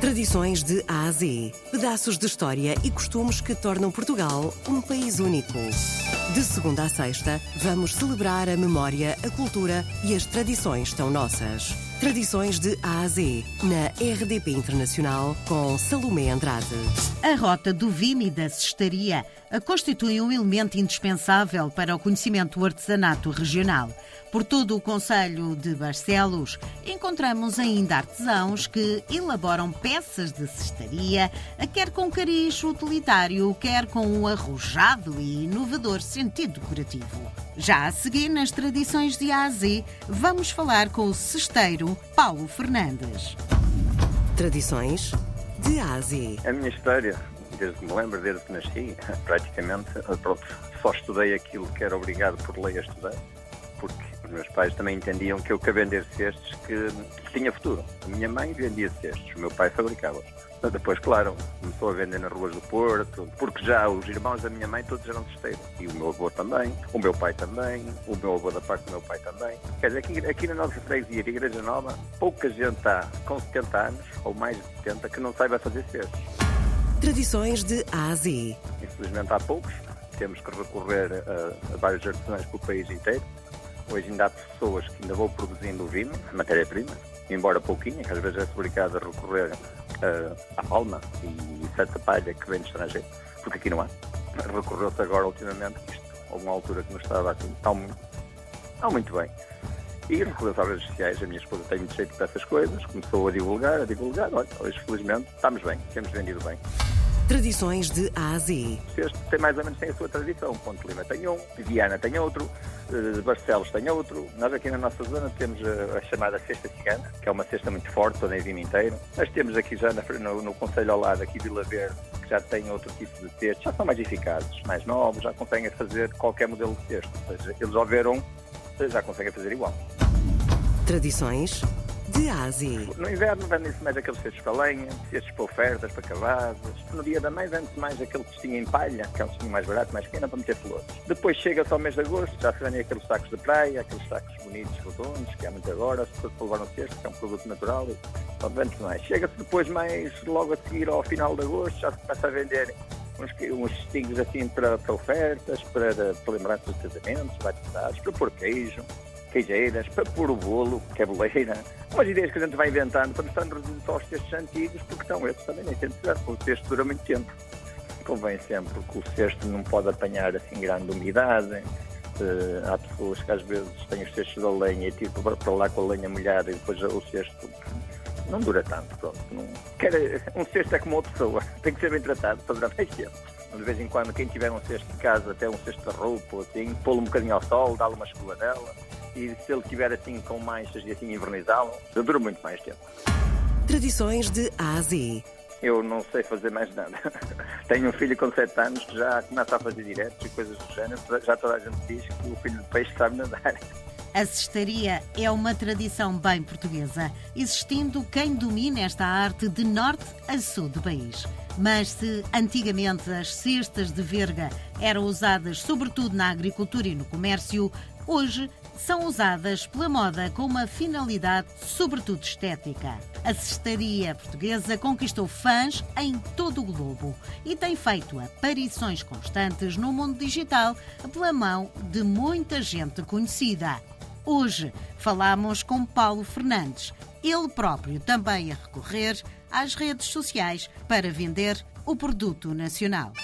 Tradições de A a Z. Pedaços de história e costumes que tornam Portugal um país único. De segunda a sexta, vamos celebrar a memória, a cultura e as tradições tão nossas. Tradições de A a Z, na RDP Internacional, com Salomé Andrade. A rota do vinho e da cestaria constitui um elemento indispensável para o conhecimento do artesanato regional. Por todo o Conselho de Barcelos, encontramos ainda artesãos que elaboram peças de cestaria, quer com cariz utilitário, quer com um arrojado e inovador sentido decorativo. Já a seguir, nas tradições de A a Z, vamos falar com o cesteiro Paulo Fernandes. Tradições de A a Z. A minha história, desde que me lembro, desde que nasci, praticamente, pronto, só estudei aquilo que era obrigado por lei a estudar, porque os meus pais também entendiam que eu que vender cestos que tinha futuro. A minha mãe vendia cestos, o meu pai fabricava-os. Depois, claro, começou a vender nas ruas do Porto, porque já os irmãos da minha mãe todos eram cesteiros. E o meu avô também, o meu pai também, o meu avô da parte do meu pai também. Quer dizer, aqui, aqui na nossa freguesia, a Igreja Nova, pouca gente está com 70 anos, ou mais de 70, que não saiba fazer cestos. Tradições de A a Z. Infelizmente há poucos, temos que recorrer a, a vários artesãos pelo país inteiro. Hoje ainda há pessoas que ainda vão produzindo vinho, a matéria-prima, embora pouquinha, que às vezes é obrigado a recorrer uh, à palma e certa palha que vem do estrangeiro, porque aqui não há. Recorreu-se agora ultimamente, isto, houve uma altura que não estava assim tão, tão muito bem. E recorreu-se às redes sociais, a minha esposa tem muito jeito dessas coisas, começou a divulgar, a divulgar, olha, hoje felizmente estamos bem, temos vendido bem. Tradições de A a Z. Este tem mais ou menos tem a sua tradição. Ponte Lima tem um, Viana tem outro, eh, Barcelos tem outro. Nós aqui na nossa zona temos a, a chamada Cesta Cigana, que é uma cesta muito forte, toda em vinho inteiro. Nós temos aqui já no, no Conselho ao lado, aqui Vila Verde, que já tem outro tipo de texto, já são mais eficazes, mais novos, já conseguem fazer qualquer modelo de texto. Ou seja, eles ao ver um, já conseguem fazer igual. Tradições de. No inverno vendem-se mais aqueles cestos para lenha, cestos para ofertas, para cavadas. No dia da mãe vende-se mais aquele cestinho em palha, que é um cestinho mais barato, mais pequeno, para meter flores. Depois chega-se ao mês de agosto, já se vendem aqueles sacos de praia, aqueles sacos bonitos, redondos, que há muito agora, se for para levar um cesto, que é um produto natural, então vende-se mais. Chega-se depois mais, logo a seguir ao final de agosto, já se começa a vender uns, uns cestinhos assim para, para ofertas, para, para lembranças de casamentos, batizados, para pôr queijo queijeiras, para pôr o bolo, que é umas ideias que a gente vai inventando para mostrar resultados aos textos antigos, porque estão esses também nem sempre tiver, o texto dura muito tempo. Convém sempre que o cesto não pode apanhar assim grande umidade. Uh, há pessoas que às vezes têm os cestos da lenha e tipo para lá com a lenha molhada e depois o cesto não dura tanto. Pronto. Não... Quer, um cesto é como outra pessoa, tem que ser bem tratado para durar mais tempo. De vez em quando, quem tiver um cesto de casa, até um cesto de roupa, assim, pô-lo um bocadinho ao sol, dá-lhe uma escoadela e se ele tiver assim com manchas e assim invernizá-lo, dura muito mais tempo. Tradições de A a Z. Eu não sei fazer mais nada. Tenho um filho com 7 anos que já começa a fazer diretos e coisas do género. Já toda a gente diz que o filho de peixe sabe nadar. A cestaria é uma tradição bem portuguesa, existindo quem domina esta arte de norte a sul do país. Mas se antigamente as cestas de verga eram usadas sobretudo na agricultura e no comércio, hoje são usadas pela moda com uma finalidade sobretudo estética. A cestaria portuguesa conquistou fãs em todo o globo e tem feito aparições constantes no mundo digital pela mão de muita gente conhecida. Hoje falamos com Paulo Fernandes, ele próprio também a recorrer às redes sociais para vender o produto nacional.